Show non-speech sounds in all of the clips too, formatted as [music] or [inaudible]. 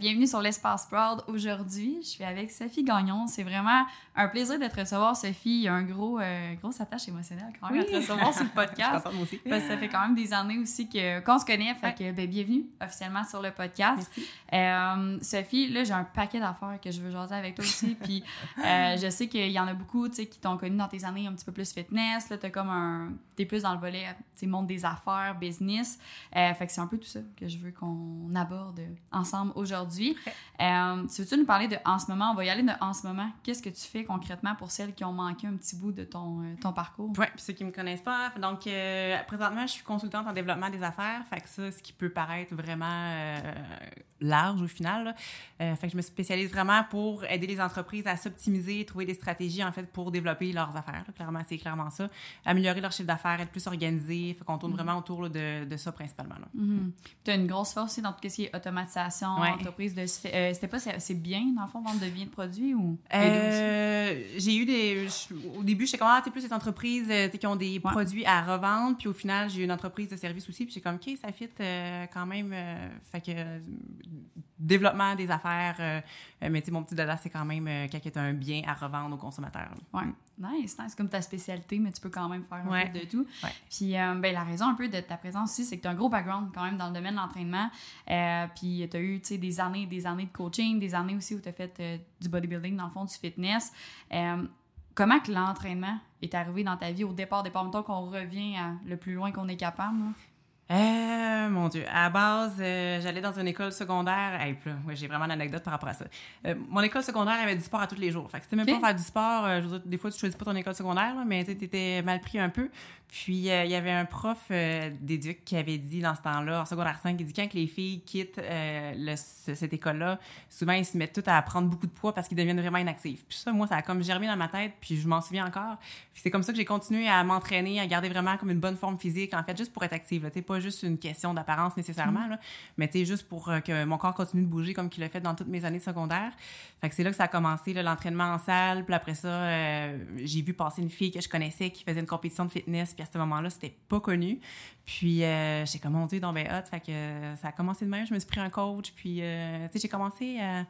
Bienvenue sur l'Espace Proud. Aujourd'hui, je suis avec Sophie Gagnon. C'est vraiment un plaisir de te recevoir, Sophie. Il y a un gros, euh, grosse attache émotionnelle quand même à te recevoir sur le [laughs] podcast. moi aussi. Parce que ça fait quand même des années aussi que, qu'on se connaît. Fait que, ben, bienvenue officiellement sur le podcast. Euh, Sophie, là, j'ai un paquet d'affaires que je veux jaser avec toi aussi. Puis [laughs] euh, je sais qu'il y en a beaucoup qui t'ont connu dans tes années un petit peu plus fitness. Là, t'as comme un. T'es plus dans le volet, tu monde des affaires, business. Euh, fait que c'est un peu tout ça que je veux qu'on aborde ensemble aujourd'hui. Euh, tu veux-tu nous parler de en ce moment? On va y aller de en ce moment. Qu'est-ce que tu fais concrètement pour celles qui ont manqué un petit bout de ton, euh, ton parcours? Oui, puis ceux qui me connaissent pas. Donc, euh, présentement, je suis consultante en développement des affaires. Fait que ça, ce qui peut paraître vraiment large au final. là. Fait que je me spécialise vraiment pour aider les entreprises à s'optimiser, trouver des stratégies, en fait, pour développer leurs affaires. là. Clairement, c'est clairement ça. Améliorer leur chiffre d'affaires, être plus organisé. Fait qu'on tourne vraiment autour là, de, de ça principalement. là. Tu as une grosse force aussi dans tout ce qui est automatisation, Ouais. entreprise de. euh, c'était pas c'est bien, dans le fond, vendre de biens de produits ou? Euh, j'ai eu des. au début, j'étais comme, ah, t'es plus des entreprises euh, qui ont des Ouais. produits à revendre. Puis au final, j'ai eu une entreprise de service aussi. Puis j'ai comme, OK, ça fit euh, quand même. fait que. développement des affaires. mais tu sais, mon petit dada, c'est quand même quand a un bien à revendre aux consommateurs. Ouais. Nice, nice. C'est comme ta spécialité, mais tu peux quand même faire un Ouais. peu de tout. Ouais. Puis euh, ben, la raison un peu de ta présence aussi, c'est que tu as un gros background quand même dans le domaine de l'entraînement. Euh, puis tu as eu des années des années de coaching, des années aussi où tu as fait euh, du bodybuilding, dans le fond, du fitness. Euh, comment que l'entraînement est arrivé dans ta vie au départ? Départ, mettons qu'on revient à le plus loin qu'on est capable. là. Euh, mon Dieu. À la base, euh, j'allais dans une école secondaire. Hey, ouais, j'ai vraiment une anecdote par rapport à ça. Euh, mon école secondaire avait du sport à tous les jours. Fait que c'était même Ok. pas faire du sport. euh, je veux dire, des fois, tu choisis pas ton école secondaire, là, mais tu étais mal pris un peu. Puis, il y avait un prof d'éduc qui avait dit dans ce temps-là, en secondaire 5, il dit quand que les filles quittent le- cette école-là, souvent, ils se mettent toutes à prendre beaucoup de poids parce qu'ils deviennent vraiment inactifs. Puis ça, moi, ça a comme germé dans ma tête, puis je m'en souviens encore. Puis c'est comme ça que j'ai continué à m'entraîner, à garder vraiment comme une bonne forme physique, en fait, juste pour être active. là. Pas juste une question d'apparence nécessairement, là, mais tu sais, juste pour euh, que mon corps continue de bouger comme qu'il l'a fait dans toutes mes années de secondaire. Fait que c'est là que ça a commencé, l'entraînement en salle. Puis après ça, euh, j'ai vu passer une fille que je connaissais qui faisait une compétition de fitness. Puis à ce moment-là, c'était pas connu. Puis euh, j'ai comme, mon Dieu, donc ben hot. Fait que euh, ça a commencé de même. Je me suis pris un coach. Puis, euh, tu sais, j'ai commencé à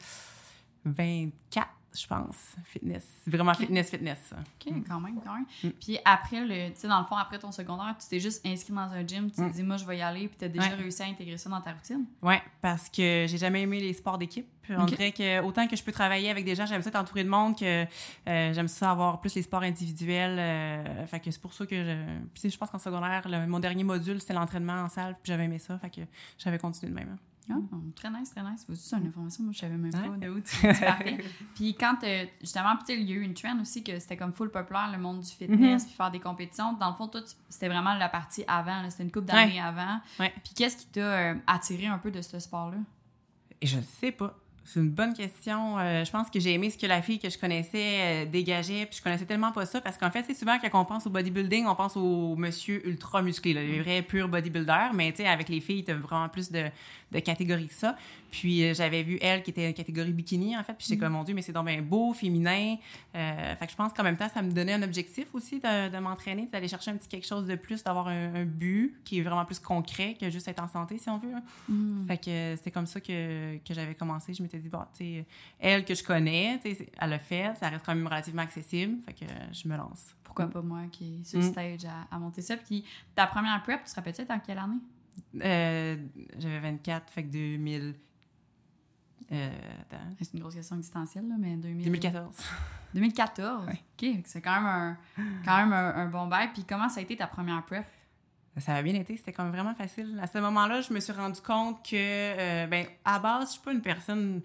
24, je pense, fitness. Vraiment fitness, fitness. ça. OK, quand même, quand même. Mm. Puis après, le, tu sais, dans le fond, après ton secondaire, tu t'es juste inscrit dans un gym, tu t'es Mm. dit, moi, je vais y aller, puis tu as déjà Ouais. réussi à intégrer ça dans ta routine? Ouais, parce que j'ai jamais aimé les sports d'équipe. On dirait que autant que je peux travailler avec des gens, j'aime ça être entouré de monde que euh, j'aime ça avoir plus les sports individuels. euh, fait que c'est pour ça que je. Puis tu sais, je pense qu'en secondaire, le- mon dernier module c'était l'entraînement en salle, puis j'avais aimé ça, fait que j'avais continué de même. hein. Ah, très nice, très nice. C'est une information, moi, je savais même pas de où tu, [laughs] tu partais. puis quand, euh, justement, puis il y a eu une trend aussi que c'était comme full populaire, le monde du fitness, puis faire des compétitions. Dans le fond, toi, c'était vraiment la partie avant, c'était une couple d'années avant. Ouais. Puis qu'est-ce qui t'a euh, attiré un peu de ce sport-là? Et je ne sais pas. C'est une bonne question. Euh, je pense que j'ai aimé ce que la fille que je connaissais euh, dégageait, puis je connaissais tellement pas ça parce qu'en fait, c'est souvent quand on pense au bodybuilding, on pense au monsieur ultra musclé, là, les vrais purs bodybuilders, mais tu sais, avec les filles, tu as vraiment plus de, de catégories que ça. Puis euh, j'avais vu elle qui était une catégorie bikini, en fait, puis j'étais comme, mon Dieu, mais c'est donc bien beau, féminin. Fait que je pense qu'en même temps, ça me donnait un objectif aussi de, de m'entraîner, d'aller chercher un petit quelque chose de plus, d'avoir un, un but qui est vraiment plus concret que juste être en santé, si on veut. hein. Fait que c'était comme ça que, que j'avais commencé. Je m'étais dit, bon, tu sais, elle que je connais, elle l'a fait, ça reste quand même relativement accessible. Fait que je me lance. Pourquoi pas moi qui est sur le Mm. stage à, à monter ça? Puis ta première prep, tu te rappelles-tu en quelle année? Euh, J'avais 24, fait que 2000. Euh, attends. C'est une grosse question existentielle, là, mais 2000... 2014. 2014? Ouais. OK, c'est quand même un, quand même un, un bon bail. Puis comment ça a été ta première prep? Ça a bien été, c'était quand même vraiment facile. À ce moment-là, je me suis rendu compte que, euh, ben, à base, je suis pas une personne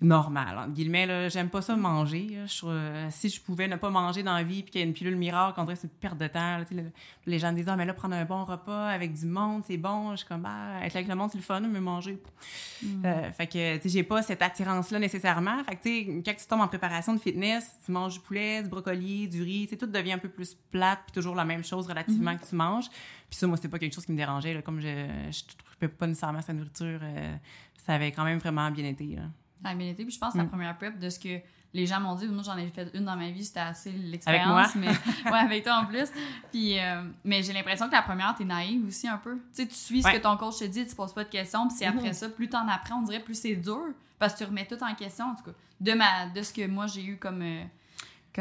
normale, entre guillemets. là. J'aime pas ça manger. là. Je euh, si je pouvais ne pas manger dans la vie puis qu'il y a une pilule miracle, on dirait que c'est une perte de temps. là. Le- les gens me disent, ah, mais là, prendre un bon repas avec du monde, c'est bon. Je suis comme, bah, être avec le monde, c'est le fun, mais manger. Euh, fait que, tu sais, j'ai pas cette attirance-là nécessairement. Fait que, tu sais, quand tu tombes en préparation de fitness, tu manges du poulet, du brocoli, du riz, tu sais, tout devient un peu plus plate, puis toujours la même chose relativement que tu manges. Puis ça, moi, c'était pas quelque chose qui me dérangeait. Là. Comme je je ne pas nécessairement sa nourriture, euh, ça avait quand même vraiment bien été. Ça a bien été. Puis je pense que ta Mm. première prep, de ce que les gens m'ont dit, moi j'en ai fait une dans ma vie, c'était assez l'expérience. mais [laughs] ouais, avec toi en plus. Puis, euh, mais j'ai l'impression que la première, t'es naïve aussi un peu. Tu sais, tu suis ce que ton coach te dit, tu poses pas de questions. Puis c'est après Mhm. ça, plus t'en apprends, on dirait plus c'est dur. Parce que tu remets tout en question, en tout cas, de, ma, de ce que moi j'ai eu comme, euh,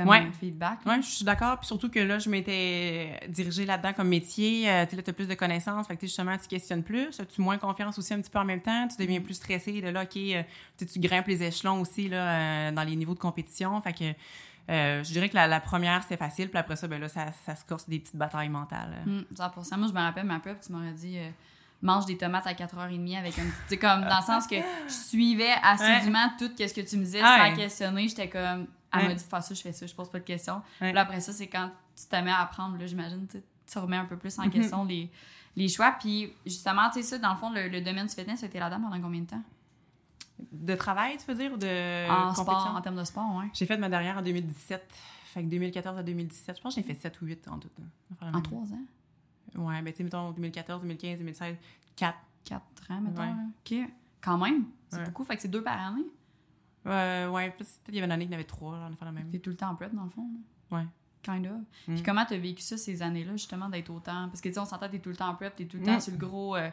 comme Ouais. feedback. Oui, je suis d'accord. Puis surtout que là, je m'étais dirigée là-dedans comme métier. Euh, tu as plus de connaissances. Fait que justement, tu questionnes plus. Tu moins confiance aussi un petit peu en même temps. Tu deviens plus stressé. De là, OK, euh, tu grimpes les échelons aussi là, euh, dans les niveaux de compétition. Fait que euh, je dirais que la, la première, c'était facile. Puis après ça, ben là, ça, ça se corse des petites batailles mentales. Mm, 100%. Moi, je me rappelle ma prep, tu m'aurais dit euh, mange des tomates à 4h30 avec un petit. Tu sais, comme dans le sens que je suivais assidûment tout ce que tu me disais Ouais. sans questionner. J'étais comme. Elle m'a Ouais. dit fais ça, je fais ça, je pose pas de questions. Ouais. Après ça, c'est quand tu te mets à apprendre, j'imagine, tu tu remets un peu plus en Mhm. question les, les choix. Puis justement, tu sais, ça, dans le fond, le, le domaine du fitness, a été là-dedans pendant combien de temps? De travail, tu veux dire, ou de En sport, en termes de sport, ouais. J'ai fait ma dernière en 2017. Fait que 2014 à 2017. Je pense que j'ai fait 7 ou 8 en tout. En trois ans? Ouais, ben tu sais, mettons 2014, 2015, 2016, 4. Quatre ans, mettons. Ouais. OK. Quand même, c'est Ouais. beaucoup. Fait que c'est deux par année. Euh, ouais, peut-être il y avait une année qu'il y en avait 3, là, on a fait la même. T'es tout le temps en prep, dans le fond. là. Ouais. Kind of. Mm. Puis comment t'as vécu ça ces années-là, justement, d'être autant. Parce que tu sais, on s'entend, t'es tout le temps en prep, t'es tout le temps Mm. sur le gros, euh,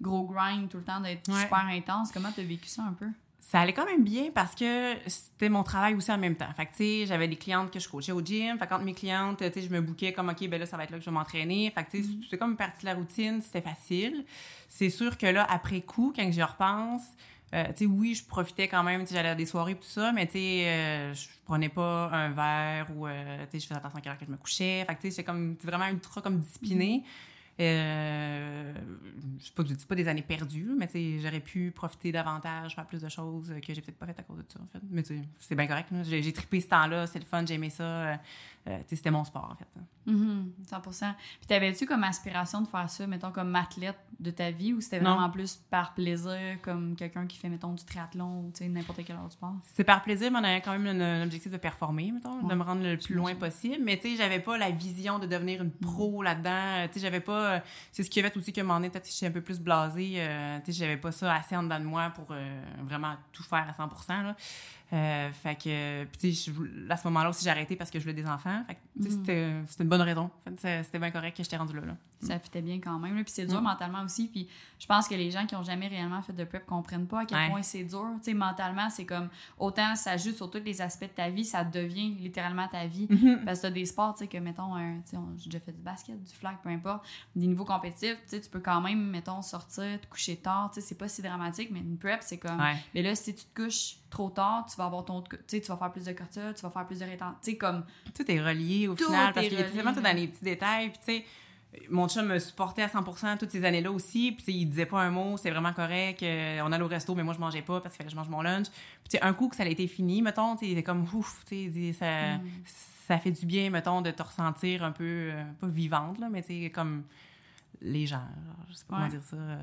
gros grind, tout le temps d'être Ouais. super intense. Comment t'as vécu ça un peu? Ça allait quand même bien parce que c'était mon travail aussi en même temps. Fait que, tu sais, j'avais des clientes que je coachais au gym. Fait que quand mes clientes, tu sais, je me bouquais comme, OK, ben là, ça va être là que je vais m'entraîner. Fait que, tu sais, c'est comme une partie de la routine, c'était facile. C'est sûr que là, après coup, quand j'y repense, euh, oui, je profitais quand même, j'allais à des soirées et tout ça, mais tu sais, euh, je prenais pas un verre ou, euh, je faisais attention à quelle heure que je me couchais. Fait que, tu sais, j'étais vraiment ultra comme disciplinée. Euh, je sais pas pas des années perdues, mais j'aurais pu profiter davantage, faire plus de choses que j'ai peut-être pas fait à cause de ça. Mais c'est bien correct. J'ai trippé ce temps-là, c'est le fun, j'ai aimé ça. Euh, euh, c'était mon sport, en fait. Mhm, 100%. Puis t'avais-tu comme aspiration de faire ça, mettons, comme athlète de ta vie ou c'était Non. vraiment plus par plaisir, comme quelqu'un qui fait, mettons, du triathlon ou, tu sais, n'importe quel autre sport? C'est par plaisir, mais on avait quand même un, objectif de performer, mettons, Ouais, de me rendre le plus loin possible. Mais tu sais, j'avais pas la vision de devenir une pro là-dedans. Tu sais, j'avais pas. euh, C'est ce qui a fait aussi que mon que je suis un peu plus blasée. euh, tu sais, j'avais pas ça assez en dedans de moi pour euh, vraiment tout faire à 100 là. Euh, fait que, puis à ce moment-là aussi, j'ai arrêté parce que je voulais des enfants. Tu Mhm. c'était une bonne raison. Fait C'était bien correct que j'étais rendue là. là. Ça fitait bien quand même. là. Puis c'est dur Mm. mentalement aussi. Puis je pense que les gens qui ont jamais réellement fait de prep comprennent pas à quel Ouais. point c'est dur. Tu sais, mentalement, c'est comme autant ça joue sur tous les aspects de ta vie, ça devient littéralement ta vie. Parce que t'as des sports, tu sais, que mettons, tu on- j'ai déjà fait du basket, du flag, peu importe, des niveaux compétitifs, tu sais, tu peux quand même, mettons, sortir, te coucher tard, tu c'est pas si dramatique, mais une prep, c'est comme. Ouais. Mais là, si tu te couches trop tard, tu vas avoir ton. Tu sais, tu vas faire plus de cortisol, tu vas faire plus de rétention. Tu sais, comme. Tout est relié au Tout final parce qu'il est relié, tellement dans les petits détails. Puis, tu sais, mon chum me supportait à 100 toutes ces années-là aussi. Puis, il disait pas un mot, c'est vraiment correct. euh, on allait au resto, mais moi, je mangeais pas parce qu'il fallait que je mange mon lunch. Puis, un coup que ça a été fini, mettons, il était comme ouf, ça, Mm. ça fait du bien, mettons, de te ressentir un peu, euh, pas vivante, là, mais tu comme les gens. genre, je sais pas Ouais. comment dire ça. euh,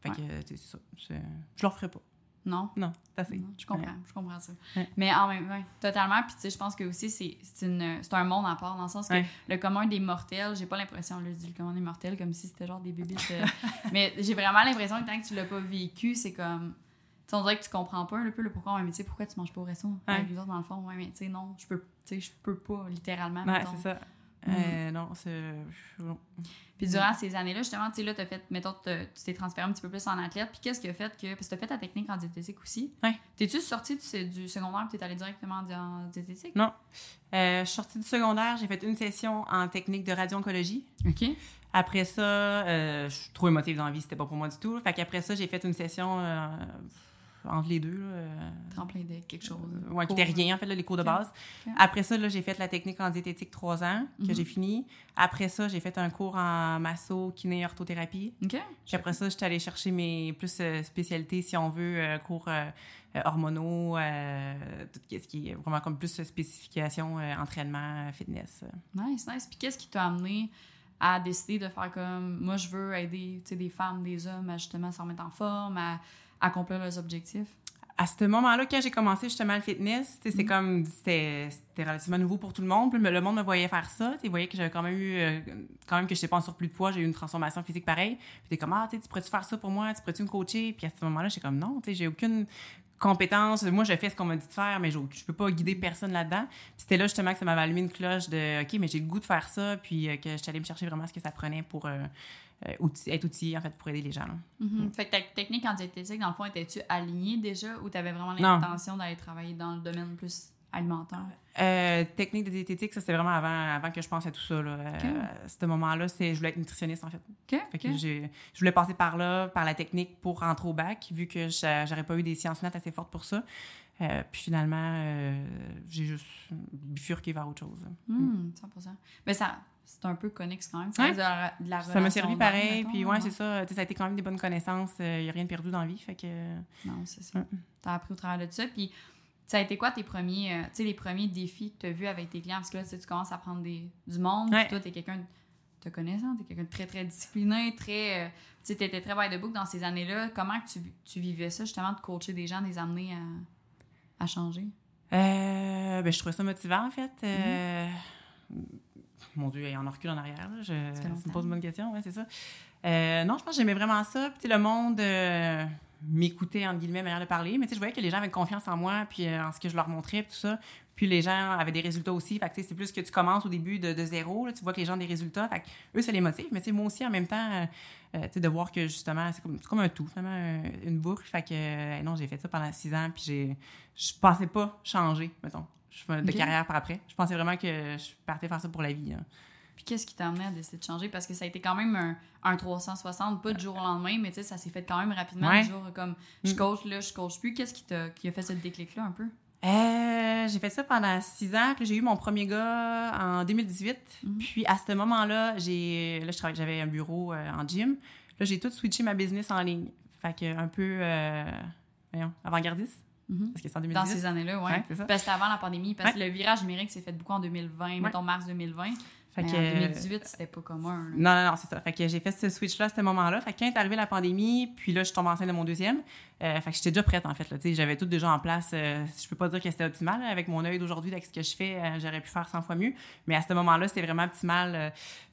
fait Ouais. que, tu sais, c'est ça. c'est- Je le referai pas. Non? Non, c'est assez. Non, je comprends, je comprends ça. Ouais. Mais en même temps, totalement. Puis tu sais, je pense que aussi, c'est c'est une- c'est un monde à part, dans le sens que Ouais. le commun des mortels, j'ai pas l'impression, là, je dis le commun des mortels comme si c'était genre des bébés. [laughs] mais j'ai vraiment l'impression que tant que tu l'as pas vécu, c'est comme. Tu on dirait que tu comprends pas un peu le pourquoi, mais tu sais, pourquoi tu manges pas au resto avec les autres dans le fond, ouais, mais tu sais, non, je peux, je peux pas, littéralement. Ouais, c'est ça. Mm. Euh, non, c'est. non. Puis durant ces années-là, justement, tu sais, là, t'as fait, mettons, tu t'es transféré un petit peu plus en athlète. Puis qu'est-ce qui a fait que. Parce que t'as fait ta technique en diététique aussi. Ouais. T'es-tu sortie du, du secondaire puis t'es allée directement en, diététique? Non. Euh, je suis sortie du secondaire, j'ai fait une session en technique de radio-oncologie. OK. Après ça, euh, je suis trop émotive dans la vie, c'était pas pour moi du tout. Fait qu'après ça, j'ai fait une session euh, entre les deux. Euh, Tremplin de quelque chose. ouais, qui était rien, en fait, là, les cours de base. Après ça, là, j'ai fait la technique en diététique trois ans, que Mhm. j'ai fini. Après ça, j'ai fait un cours en masso, kiné, orthothérapie. OK. Puis après ça, j'étais allée chercher mes plus euh, spécialités, si on veut, euh, cours euh, euh, hormonaux, euh, tout ce qui est vraiment comme plus euh, spécification, euh, entraînement, euh, fitness. Nice, nice. Puis qu'est-ce qui t'a amené à décider de faire comme. Moi, je veux aider des femmes, des hommes à justement se remettre en forme, à accomplir leurs objectifs? À ce moment-là, quand j'ai commencé justement le fitness, c'est comme c'était relativement nouveau pour tout le monde. Puis le monde me voyait faire ça. Tu voyais que j'avais quand même eu, euh, quand même que je n'étais pas en surplus de poids, j'ai eu une transformation physique pareille. Puis t'es comme, ah, tu pourrais-tu faire ça pour moi? Tu pourrais-tu me coacher? Puis à ce moment-là, j'étais comme, non, tu sais, j'ai aucune compétence. Moi, je fais ce qu'on m'a dit de faire, mais je, je peux pas guider personne là-dedans. Puis c'était là justement que ça m'avait allumé une cloche de, OK, mais j'ai le goût de faire ça. Puis euh, que je suis allée me chercher vraiment ce que ça prenait pour. euh, être outillé, en fait, pour aider les gens. Mm-hmm. Fait que ta technique en diététique, dans le fond, étais-tu alignée déjà ou tu avais vraiment l'intention d'aller travailler dans le domaine plus alimentaire? Euh, technique de diététique, ça c'était vraiment avant, avant que je pense à tout ça. Là. à ce moment-là, je voulais être nutritionniste en fait. je voulais passer par là, par la technique pour rentrer au bac, vu que j'aurais pas eu des sciences maths assez fortes pour ça. Euh, puis finalement, euh, j'ai juste bifurqué vers autre chose. Mmh, 100%. Mais ça, c'est un peu connexe quand même. Ça, de la, ça m'a servi pareil. puis ouais, c'est ça. Ça a été quand même des bonnes connaissances. Il n'y a rien de perdu dans la vie. Fait que... Non, c'est ça. Tu as appris au travers de ça. Puis ça a été quoi tes premiers, euh, les premiers défis que tu as vus avec tes clients? Parce que là, tu commences à prendre des, du monde, puis toi, tu es quelqu'un de connaissant, tu es quelqu'un de très, très discipliné, très. Euh, tu étais très by the book dans ces années-là. Comment tu, tu, vivais ça, justement, de coacher des gens, de les amener à, à changer? Euh, ben, je trouvais ça motivant, en fait. Euh, mm-hmm. Mon Dieu, il y en a recul en arrière. Là. Je, me pose une bonne question, ouais, c'est ça. non, je pense que j'aimais vraiment ça. Puis le monde m'écouter, entre guillemets, manière de parler. Mais tu sais, je voyais que les gens avaient confiance en moi, puis euh, en ce que je leur montrais, tout ça. Puis les gens avaient des résultats aussi. Fait que c'est plus que tu commences au début de, zéro, là, tu vois que les gens ont des résultats. Fait que eux, ça les motive. Mais moi aussi, en même temps, euh, euh, de voir que justement, c'est comme, comme, un tout, vraiment une boucle. Fait que non, j'ai fait ça pendant six ans, puis j'ai, je pensais pas changer, mettons, de carrière par après. Je pensais vraiment que je partais faire ça pour la vie. Hein. Puis qu'est-ce qui t'a amené à décider de changer? Parce que ça a été quand même un, un 360, pas du jour au lendemain, mais tu sais, ça s'est fait quand même rapidement. Ouais. jour comme je mm. coach là, je coach plus. Qu'est-ce qui, t'a, qui a fait ce déclic-là un peu? Euh, j'ai fait ça pendant six ans. J'ai eu mon premier gars en 2018. Mm-hmm. Puis à ce moment-là, j'ai là, je j'avais un bureau euh, en gym. Là, j'ai tout switché ma business en ligne. Fait que un peu, euh, voyons, avant-gardiste. Mm-hmm. Parce que c'est en 2018. Dans ces années-là, oui. Ouais, parce que c'était avant la pandémie. Parce que le virage numérique s'est fait beaucoup en 2020, mettons mars 2020. Fait que, en 2018, c'était pas commun. Non, non, non, c'est ça. Fait que j'ai fait ce switch-là à ce moment-là. Fait que quand est arrivée la pandémie, puis là, je suis tombée enceinte de mon deuxième, euh, fait que j'étais déjà prête, en fait. J'avais tout déjà en place. Euh, je peux pas dire que c'était optimal. avec mon œil d'aujourd'hui, avec ce que je fais, euh, j'aurais pu faire 100 fois mieux. Mais à ce moment-là, c'était vraiment optimal.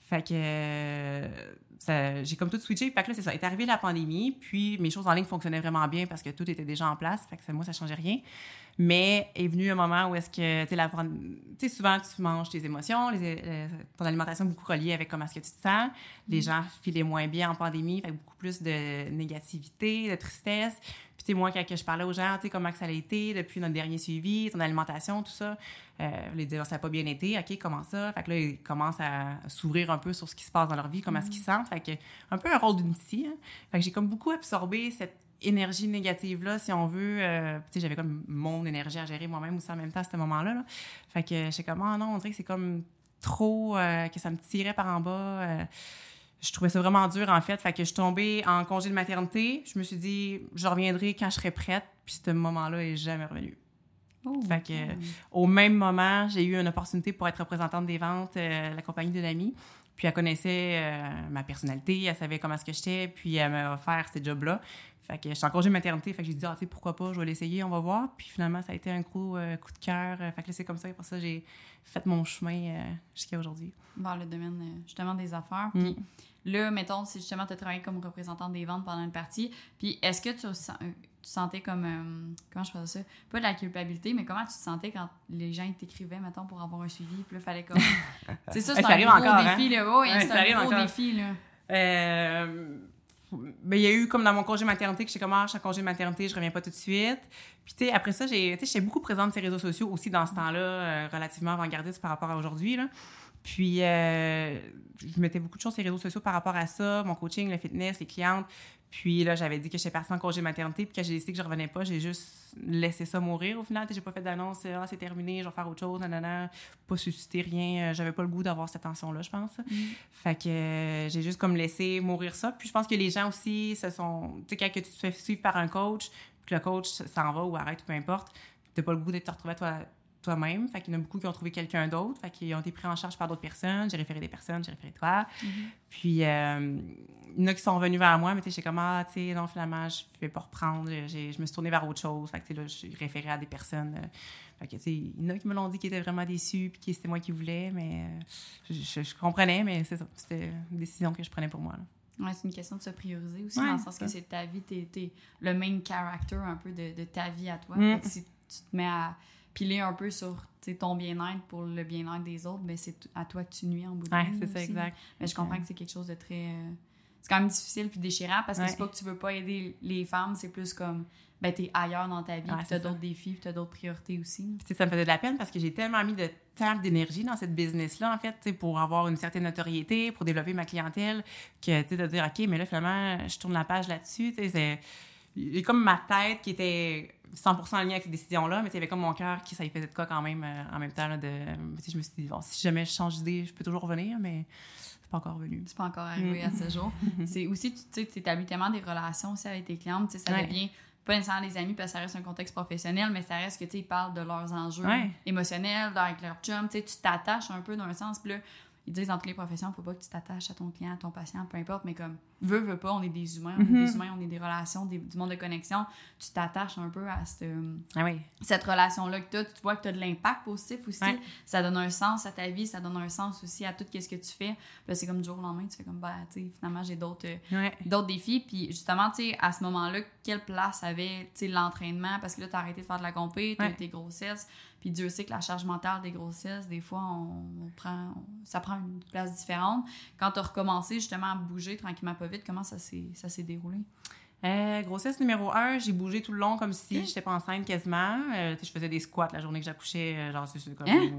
Fait que j'ai comme tout switché. Fait que là, c'est ça. Est arrivée la pandémie, puis mes choses en ligne fonctionnaient vraiment bien parce que tout était déjà en place. Fait que moi, ça changeait rien. Mais est venu un moment où est-ce que, tu sais, souvent, tu manges tes émotions, les, euh, ton alimentation est beaucoup reliée avec comment est-ce que tu te sens. Les mm. gens filaient moins bien en pandémie, fait beaucoup plus de négativité, de tristesse. Sais, moi, quand je parlais aux gens, tu sais, comment que ça a été depuis notre dernier suivi, ton alimentation, tout ça, euh, les dire, ça n'a pas bien été, OK, comment ça? Fait que là, ils commencent à s'ouvrir un peu sur ce qui se passe dans leur vie, comment est-ce qu'ils mm. sentent. Fait que, un peu un rôle d'une psy. Hein. Fait que j'ai comme beaucoup absorbé cette énergie négative là si on veut euh, tu sais j'avais comme mon énergie à gérer moi-même aussi en même temps à ce moment-là là. fait que j'étais comme ah non on dirait que c'est comme trop euh, que ça me tirait par en bas. Je trouvais ça vraiment dur en fait. Fait que je suis tombée en congé de maternité. Je me suis dit je reviendrai quand je serai prête. Puis ce moment-là est jamais revenu. Oh, fait que au même moment j'ai eu une opportunité pour être représentante des ventes la compagnie d'une amie. Puis elle connaissait ma personnalité, elle savait comment est-ce que j'étais, puis elle m'a offert ces jobs-là. Fait que j'étais en congé maternité, fait que j'ai dit, ah, tu sais, pourquoi pas, je vais l'essayer, on va voir. Puis finalement, ça a été un gros euh, coup de cœur. Fait que là, c'est comme ça, pour ça, j'ai fait mon chemin euh, jusqu'à aujourd'hui. Dans le domaine, euh, justement, des affaires. Puis mm. là, mettons, si justement, tu as travaillé comme représentante des ventes pendant une partie, puis est-ce que tu, tu, sentais comme, comment je faisais ça, pas de la culpabilité, mais comment tu te sentais quand les gens t'écrivaient, mettons, pour avoir un suivi, puis là, fallait comme... [laughs] c'est ça, c'est un gros encore, défi, hein? là. C'est un gros défi, là. Ben, il y a eu comme dans mon congé maternité que j'ai comme, ah, je suis en congé maternité, je reviens pas tout de suite. Puis, tu sais, après ça, j'étais beaucoup présente sur les réseaux sociaux aussi dans ce temps-là, euh, relativement avant-gardiste par rapport à aujourd'hui, là. Puis, euh, je mettais beaucoup de choses sur les réseaux sociaux par rapport à ça, mon coaching, le fitness, les clientes. Puis là, j'avais dit que j'étais partie en congé maternité, puis quand j'ai décidé que je revenais pas, j'ai juste laissé ça mourir au final. J'ai pas fait d'annonce, ah, c'est terminé, je vais faire autre chose, nanana, pas susciter rien. Euh, j'avais pas le goût d'avoir cette tension-là, je pense. Mm. Fait que euh, j'ai juste comme laissé mourir ça. Puis je pense que les gens aussi, se sont. Tu sais, quand tu te fais suivre par un coach, puis le coach s'en va ou arrête, ou peu importe, t'as pas le goût de te retrouver toi toi-même. Fait qu'il y en a beaucoup qui ont trouvé quelqu'un d'autre. Fait qu'ils ont été pris en charge par d'autres personnes. J'ai référé des personnes, j'ai référé toi. Mm-hmm. Puis, euh, il y en a qui sont venus vers moi, mais tu sais, comme, ah, tu sais, non, finalement, je ne vais pas reprendre. Je me suis tournée vers autre chose. Fait que, là, j'ai référé à des personnes. Euh, fait que, tu sais, il y en a qui me l'ont dit qu'ils étaient vraiment déçus, puis que c'était moi qui voulais, mais euh, je, comprenais, mais c'est ça. C'était une décision que je prenais pour moi. Ouais, c'est une question de se prioriser aussi, dans le sens que c'est ta vie, tu es, le main character un peu de, de ta vie à toi. Mm. si tu te mets à piler un peu sur ton bien-être pour le bien-être des autres, mais ben, c'est à toi que tu nuis en bout de ligne. c'est ça, exact. Mais je comprends que c'est quelque chose de très. Euh, c'est quand même difficile puis déchirant parce que c'est pas que tu veux pas aider les femmes, c'est plus comme ben t'es ailleurs dans ta vie, ouais, t'as d'autres défis, puis t'as d'autres priorités aussi. Puis ça me faisait de la peine parce que j'ai tellement mis de temps d'énergie dans cette business-là, en fait, pour avoir une certaine notoriété, pour développer ma clientèle, que, tu de dire, OK, mais là, finalement, je tourne la page là-dessus, tu sais, c'est... Comme ma tête qui était 100% en lien avec ces décisions-là, mais il y avait comme mon cœur qui, ça y faisait de quoi quand même, euh, en même temps, là, de... je me suis dit, bon, si jamais je change d'idée, je peux toujours revenir, mais c'est pas encore venu. C'est pas encore arrivé à ce mm. jour. [laughs] c'est aussi, tu sais, tu établis tellement des relations aussi avec tes clientes, tu sais, ça devient pas nécessairement des amis parce que ça reste un contexte professionnel, mais ça reste que, tu sais, ils parlent de leurs enjeux émotionnels, avec leur chum, tu sais, tu t'attaches un peu dans un sens, puis là, ils disent dans toutes les professions, faut pas que tu t'attaches à ton client, à ton patient, peu importe, mais comme veux, veux pas, on est des humains, on est des mm-hmm. humains, on est des relations, du monde de connexion. Tu t'attaches un peu à cette, ah cette relation-là que tu as. Tu vois que tu as de l'impact positif aussi. Ça donne un sens à ta vie, ça donne un sens aussi à tout ce que tu fais. Puis c'est comme du jour au lendemain, tu fais comme, bah, tu sais, finalement, j'ai d'autres euh, d'autres défis. Puis justement, tu sais, à ce moment-là, quelle place avait, tu sais, l'entraînement? Parce que là, tu as arrêté de faire de la compé, tu as tes grossesses. Puis Dieu sait que la charge mentale des grossesses, des fois, on, prend, ça prend une place différente. Quand tu as recommencé justement à bouger tranquillement pas vite, comment ça s'est déroulé? Euh, grossesse numéro 1, j'ai bougé tout le long comme si j'étais pas enceinte quasiment. Euh, je faisais des squats la journée que j'accouchais, euh, genre c'est comme... Hein?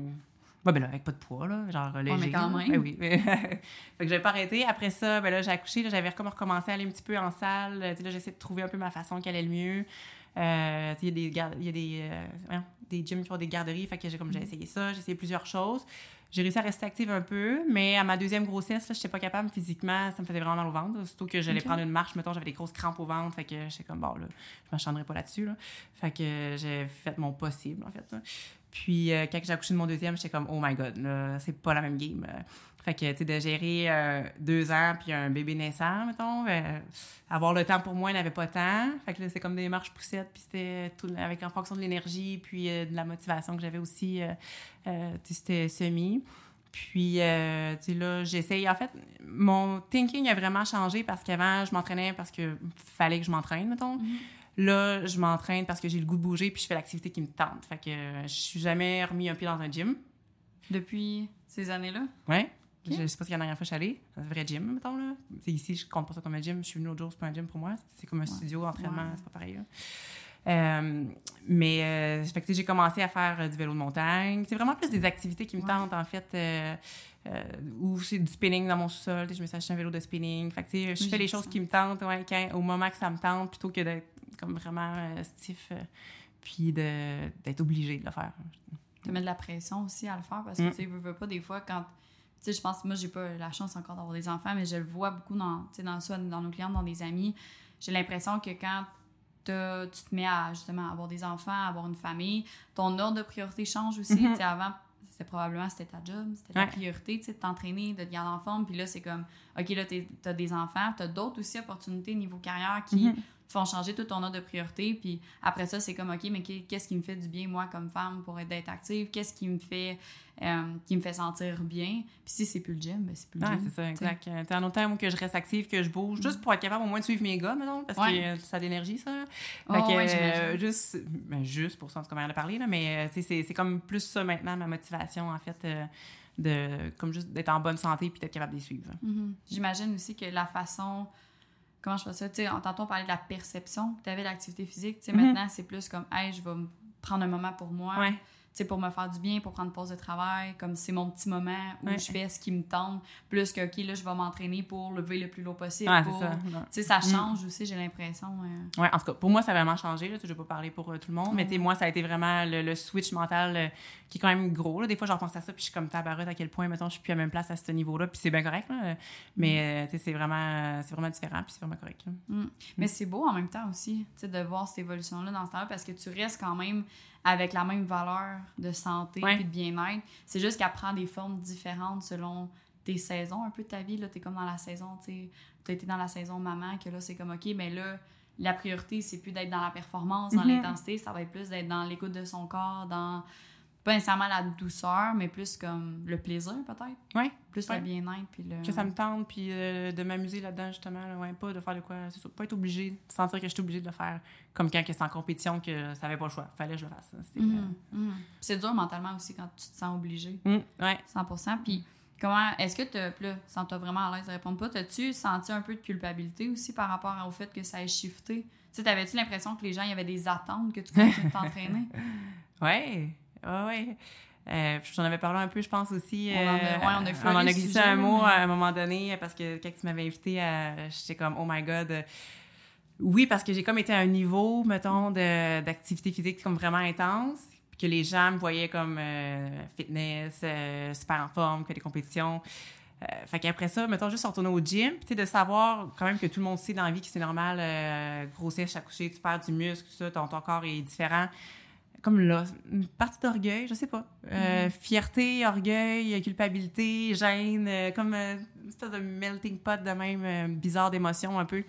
ben là, avec pas de poids, là, genre léger. mais quand même. Ben oui. [laughs] fait que j'avais pas arrêté. Après ça, ben là, j'ai accouché, j'avais comme recommencé à aller un petit peu en salle. là, j'essaie de trouver un peu ma façon qui allait le mieux. Il y a des, il y a des, des gyms qui ont des garderies, fait que j'ai comme j'ai mm. essayé ça, j'ai essayé plusieurs choses. J'ai réussi à rester active un peu, mais à ma deuxième grossesse, je n'étais pas capable physiquement, ça me faisait vraiment mal au ventre. Surtout que j'allais prendre une marche, mettons, j'avais des grosses crampes au ventre, fait que j'étais comme, bon, là, je m'acharnerai pas là-dessus. Là. Fait que j'ai fait mon possible, en fait. Puis, euh, quand j'ai accouché de mon deuxième, j'étais comme, oh my god, c'est pas la même game. Fait que, tu sais, de gérer euh, deux ans puis un bébé naissant, mettons, euh, avoir le temps pour moi, il n'avait pas tant. Fait que là, c'est comme des marches poussettes, puis c'était tout avec en fonction de l'énergie puis euh, de la motivation que j'avais aussi, c'était semi. Puis, tu sais, là, j'essaye. En fait, mon thinking a vraiment changé parce qu'avant, je m'entraînais parce que fallait que je m'entraîne, mettons. Mm-hmm. Là, je m'entraîne parce que j'ai le goût de bouger puis je fais l'activité qui me tente. Fait que je suis jamais remis un pied dans un gym. Depuis ces années-là? Ouais. Je sais pas si la dernière fois je suis allée. un vrai gym, mettons. Là. ici, je compte pas ça comme un gym. Je suis venue l'autre jour, c'est pas un gym pour moi. C'est comme un studio d'entraînement, c'est pas pareil. Euh, mais euh, fait j'ai commencé à faire euh, du vélo de montagne. C'est vraiment plus des activités qui me tentent, en fait. Euh, ou c'est du spinning dans mon sous-sol. Je me suis acheté un vélo de spinning. Fait que, je fais les choses qui me tentent ouais, au moment que ça me tente plutôt que d'être comme vraiment stiff puis d'être obligé de le faire. Tu mets de la pression aussi à le faire parce que mm. tu veux, veux pas des fois quand sais, je pense, moi, j'ai pas la chance encore d'avoir des enfants, mais je le vois beaucoup dans, dans, soit dans nos clients, dans des amis. J'ai l'impression que quand tu te mets à justement avoir des enfants, avoir une famille, ton ordre de priorité change aussi. Mm-hmm. Avant, c'était probablement c'était ta job, c'était ta priorité, de t'entraîner, de te garder en forme. Puis là, c'est comme, OK, là, tu as des enfants, tu as d'autres aussi opportunités niveau carrière qui mm-hmm. Font changer tout ton ordre de priorité. Puis après ça, c'est comme, OK, mais qu'est-ce qui me fait du bien, moi, comme femme, pour être active? Qu'est-ce qui me fait euh, qui me fait sentir bien? Puis si c'est plus le gym, ben c'est plus le gym. c'est ça, exact. T'as un autre temps que je reste active, que je bouge, juste pour être capable au moins de suivre mes gars, maintenant, parce que ça a de l'énergie, ça. Oh, fait euh, juste, ben, juste pour ça, comme elle a parlé, là, mais euh, c'est comme plus ça maintenant, ma motivation, en fait. de comme juste d'être en bonne santé puis d'être capable de les suivre. Mm-hmm. J'imagine aussi que la façon comment je fais ça, tu sais, on parlait de la perception que tu avais de l'activité physique, tu sais, mm-hmm. maintenant c'est plus comme, hey, je vais prendre un moment pour moi. Ouais sais, pour me faire du bien, pour prendre pause de travail, comme c'est mon petit moment où je fais ce qui me tente, plus que, OK, là, je vais m'entraîner pour lever le plus lourd possible. Ouais, ça. Tu sais, ça mm. change aussi, j'ai l'impression. Euh... Ouais, en tout cas, pour moi, ça a vraiment changé. Là, je vais pas parler pour euh, tout le monde, mais moi, ça a été vraiment le, switch mental euh, qui est quand même gros. Là. Des fois, je repense à ça, puis je suis comme tabarote à quel point, mettons, je suis plus à même place à ce niveau-là, puis c'est bien correct. Là. Mais, mm. tu sais, c'est vraiment, c'est vraiment différent, puis c'est vraiment correct. Mm. Mais c'est beau en même temps aussi, tu sais, de voir cette évolution-là dans ce temps-là, parce que tu restes quand même avec la même valeur de santé et de bien-être. C'est juste qu'elle prend des formes différentes selon tes saisons un peu de ta vie. Tu es comme dans la saison, tu as été dans la saison maman, que là, c'est comme, OK, mais là, la priorité, c'est plus d'être dans la performance, dans mm-hmm. l'intensité, ça va être plus d'être dans l'écoute de son corps, dans pas nécessairement la douceur, mais plus comme le plaisir, peut-être. Oui. Plus le bien-être. Puis le... Que ça me tente, puis euh, de m'amuser là-dedans, justement. ouais, pas de faire de quoi. C'est pas être obligé, de sentir que je suis obligée de le faire comme quand c'est en compétition, que ça n'avait pas le choix. Fallait que je le fasse. Mm-hmm. Mm-hmm. C'est dur mentalement aussi quand tu te sens obligé. Mm, ouais. 100 Puis comment, est-ce que tu là, sans toi vraiment à l'aise de répondre pas, as-tu senti un peu de culpabilité aussi par rapport au fait que ça ait shifté? Tu sais, t'avais-tu l'impression que les gens, il y avait des attentes que tu continues de t'entraîner? [laughs] ouais, ouais, ouais. Euh, J'en avais parlé un peu, je pense aussi. On en a, ouais, on a, on en a glissé un mot à un moment donné parce que quand tu m'avais invité, j'étais comme, oh my god. Oui, parce que j'ai comme été à un niveau, mettons, d'activité physique comme vraiment intense, puis que les gens me voyaient comme euh, fitness, euh, super en forme, que des compétitions. Euh, fait qu'après ça, mettons, juste retourner au gym, puis de savoir quand même que tout le monde sait dans la vie que c'est normal, euh, grossir chaque coucher, tu perds du muscle, tout ça, ton, ton corps est différent comme là, une partie d'orgueil, je sais pas. Euh, mm-hmm. Fierté, orgueil, culpabilité, gêne, euh, comme euh, une espèce de melting pot de même bizarre d'émotions un peu.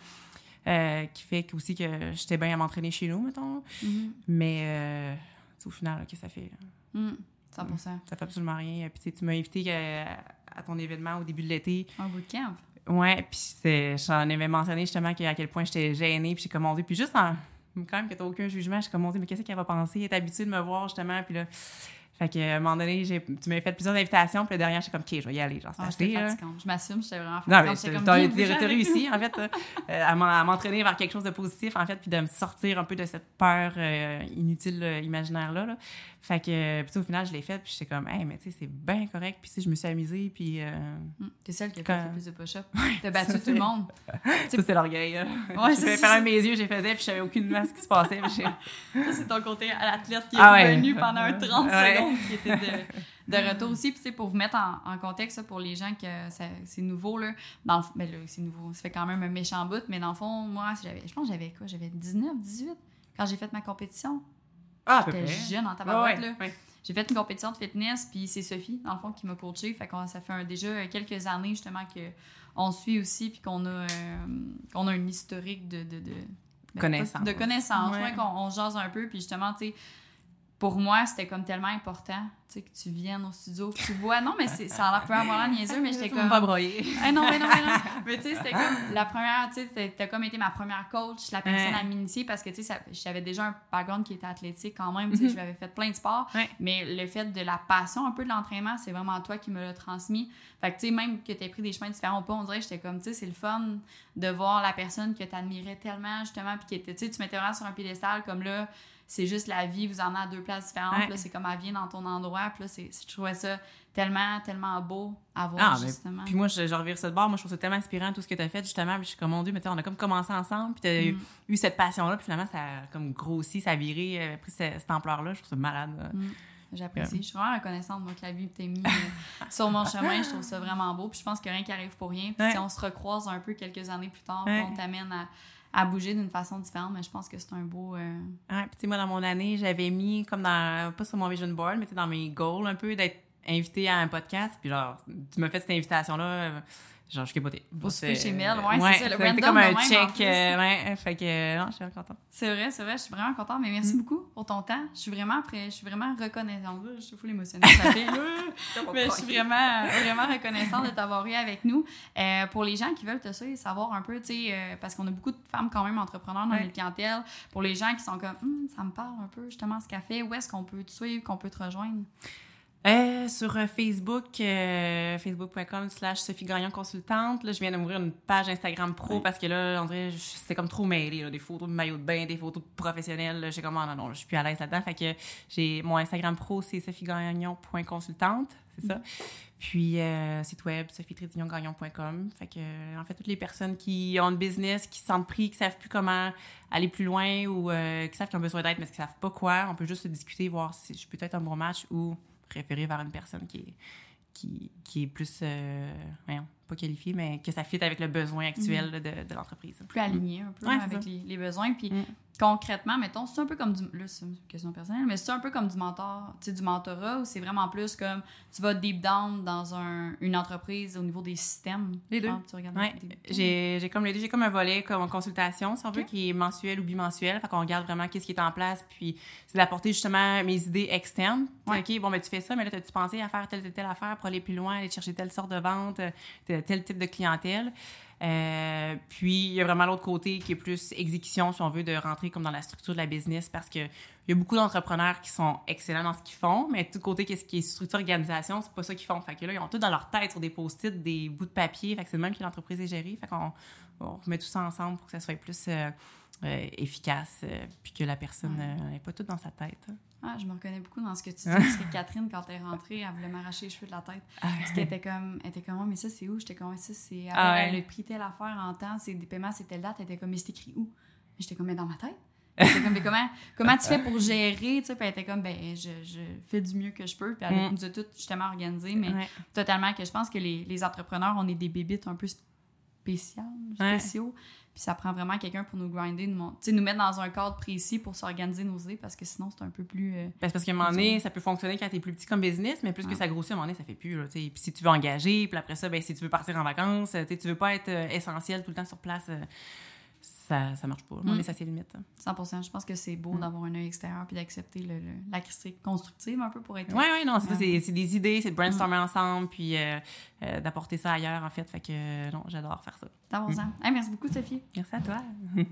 qui fait aussi que j'étais bien à m'entraîner chez nous, mettons. Mm-hmm. Mais au final, que ça fait? 100 mm, Ça fait absolument rien. Puis tu m'as invité à, ton événement au début de l'été. Un bootcamp? Ouais, puis j'en avais mentionné justement à quel point j'étais gênée, puis j'ai commandé. Puis juste en quand même que t'as aucun jugement. Je suis comme, mais qu'est-ce qu'elle va penser? Elle est habituée de me voir, justement. Puis là, fait que, à un moment donné, tu m'avais fait plusieurs invitations, puis le dernier, j'étais comme, OK, je vais y aller. Genre, ah, Je m'assume, j'étais vraiment fatigante. Non, mais t'as réussi, en fait, euh, à m'entraîner vers quelque chose de positif, en fait, puis de me sortir un peu de cette peur euh, inutile, euh, imaginaire-là. Là. Fait que, puis au final, je l'ai fait, puis j'étais comme, hey, mais tu sais, c'est bien correct, puis je me suis amusée, puis. Mm. T'es celle qui a fait le plus de push-up. [laughs] T'as battu tout le monde. [laughs] ça, c'est l'orgueil. Ouais, [laughs] j'ai fait mes yeux, j'ai faisais, puis je savais aucune masse qui se passait. ça, c'est ton côté à l'athlète qui est ah revenu pendant un 30 secondes, qui était de, de retour aussi. Puis, pour vous mettre en, contexte, pour les gens que c'est nouveau, là, dans le, ben, là, c'est nouveau, ça fait quand même un méchant bout, mais dans le fond, moi, je pense que j'avais quoi? J'avais 19, 18 quand j'ai fait ma compétition. Ah, J'étais jeune en tabarouette, là. J'ai fait une compétition de fitness, puis c'est Sophie, dans le fond, qui m'a coaché. Fait que ça fait déjà quelques années, justement, qu'on suit aussi, puis qu'on a, euh, qu'on a un historique de... de, de ben, connaissance. De connaissance, qu'on on jase un peu, puis justement, tu sais, pour moi, c'était comme tellement important tu sais, que tu viennes au studio, que tu vois. Non, mais ça a peut avoir l'air niaiseux, mais [laughs] j'étais comme. pas broyer. [laughs] non, mais non, mais non. [laughs] mais tu sais, c'était comme la première, tu sais, t'as comme été ma première coach, la personne à m'initier parce que, tu sais, j'avais déjà un background qui était athlétique quand même, tu sais, mm-hmm. je l'avais fait plein de sports. Mais le fait de la passion un peu de l'entraînement, c'est vraiment toi qui me l'as transmis. Fait que, tu sais, même que t'aies pris des chemins différents ou pas, on dirait que j'étais comme, tu sais, c'est le fun de voir la personne que t'admirais tellement, justement, puis qui était, tu sais, tu mettais vraiment sur un piédestal comme là c'est juste la vie vous en à deux places différentes. Là, c'est comme elle vient dans ton endroit. Puis là, je trouvais ça tellement, tellement beau à voir, ah, justement. puis moi, je, je revire ça de bord. Moi, je trouve ça tellement inspirant, tout ce que tu as fait, justement. Puis je suis comme, mon Dieu, mais on a comme commencé ensemble. Puis tu as mm. eu, cette passion-là. Puis finalement, ça a comme grossi, ça a viré, euh, pris cette, ampleur-là. Je trouve ça malade. Mm. J'apprécie. Je suis vraiment reconnaissante donc, que la vie t'ait mis euh, [laughs] sur mon chemin. Je trouve ça vraiment beau. Puis je pense que rien qui arrive pour rien. Puis si on se recroise un peu quelques années plus tard, on t'amène à à bouger d'une façon différente, mais je pense que c'est un beau. Euh... puis tu sais, moi, dans mon année, j'avais mis, comme dans, pas sur mon vision board, mais dans mes goals, un peu, d'être invité à un podcast. Puis genre, tu m'as fait cette invitation-là Genre, je capotais. Pour souper chez Mel, ouais, ouais c'est ça. Le C'était comme un check. Euh, ouais, fait que, non, je suis contente. C'est vrai, c'est vrai, je suis vraiment contente. Mais merci mm. beaucoup pour ton temps. Je suis vraiment après, je suis vraiment reconnaissante. Je suis fou l'émotionnel, ça fait. [laughs] mais je suis vraiment, vraiment reconnaissante de t'avoir eu avec nous. Euh, pour les gens qui veulent te suivre, savoir un peu, tu sais, euh, parce qu'on a beaucoup de femmes quand même entrepreneurs dans notre clientèle. Pour les gens qui sont comme, hum, ça me parle un peu justement ce qu'elle fait, où est-ce qu'on peut te suivre, qu'on peut te rejoindre? Euh, sur euh, Facebook, euh, facebook.com slash Sophie Gagnon consultante. Là, je viens d'ouvrir une page Instagram pro parce que là, on dirait, c'était comme trop mêlé, des photos de maillot de bain, des photos professionnelles. J'ai comme, oh, non, non, je suis plus à l'aise là-dedans. Fait que j'ai, mon Instagram pro, c'est sophiegagnon.consultante, c'est ça. Puis, site web, sophietrédignongagnon.com. Fait que, en fait, toutes les personnes qui ont un business, qui se sentent pris, qui savent plus comment aller plus loin ou qui savent qu'ils ont besoin d'aide, mais qui savent pas quoi, on peut juste discuter, voir si je peux être un bon match ou préférer vers une personne qui est, qui, qui est plus, euh, pas qualifiée, mais que ça fit avec le besoin actuel mm. de, de l'entreprise. Plus aligné un peu avec les, les, besoins. Puis mm concrètement, mettons, c'est un peu comme du. Là, c'est une question personnelle, mais c'est un peu comme du mentor, tu sais, du mentorat ou c'est vraiment plus comme tu vas deep down dans un, une entreprise au niveau des systèmes? Les deux. ouais. J'ai comme les deux. J'ai comme un volet comme consultation, si on veut, qui est mensuel ou bimensuel. Fait qu'on regarde vraiment qu'est-ce qui est en place, puis c'est d'apporter justement mes idées externes. OK, bon, ben tu fais ça, mais là, as-tu pensé à faire telle, telle, telle affaire pour aller plus loin, aller chercher telle sorte de vente, tel type de clientèle? Euh, puis, il y a vraiment l'autre côté qui est plus exécution, si on veut, de rentrer comme dans la structure de la business parce que il y a beaucoup d'entrepreneurs qui sont excellents dans ce qu'ils font, mais tout côté, qu'est-ce qui est structure organisation, c'est pas ça qu'ils font. Fait que là, ils ont tout dans leur tête sur des post-it, des bouts de papier. Fait que c'est le même que l'entreprise est gérée. Fait qu'on on remet tout ça ensemble pour que ça soit plus euh, euh, efficace, puis que la personne n'ait pas tout dans sa tête. Ah, je me reconnais beaucoup dans ce que tu dis. Parce que Catherine, quand elle est rentrée, elle voulait m'arracher les cheveux de la tête. Ah. Parce qu'elle était comme, elle était comme, oh, mais ça, c'est où? J'étais comme, ça, c'est. Ah elle, a pris telle affaire en temps, c'est des paiements, c'est telle date. Elle était comme, mais c'est écrit où? J'étais comme, mais dans ma tête. comme, mais comment, comment tu fais pour gérer? Tu sais, puis elle était comme, ben, je, je, fais du mieux que je peux. Puis elle mm. nous a tout justement organisé, mais totalement que je pense que les, les, entrepreneurs, on est des bébites un peu spéciales, spéciaux. Puis ça prend vraiment quelqu'un pour nous grinder, nous, nous mettre dans un cadre précis pour s'organiser nos idées, parce que sinon, c'est un peu plus. Euh, parce qu'à un moment donné, ça peut fonctionner quand tu es plus petit comme business, mais plus que ça grossit, à un moment donné, ça fait plus. puis si tu veux engager, puis après ça, ben, si tu veux partir en vacances, tu veux pas être euh, essentiel tout le temps sur place. Euh, ça, ça marche pas. Moi, mais ça, c'est limite. 100 Je pense que c'est beau mm. d'avoir un œil extérieur puis d'accepter le, la critique constructive un peu pour être. Oui, oui, non, c'est des idées, c'est de brainstormer mm. ensemble puis euh, euh, d'apporter ça ailleurs, en fait. Fait que, non, j'adore faire ça. 100 mm. merci beaucoup, Sophie. Merci à toi. [laughs]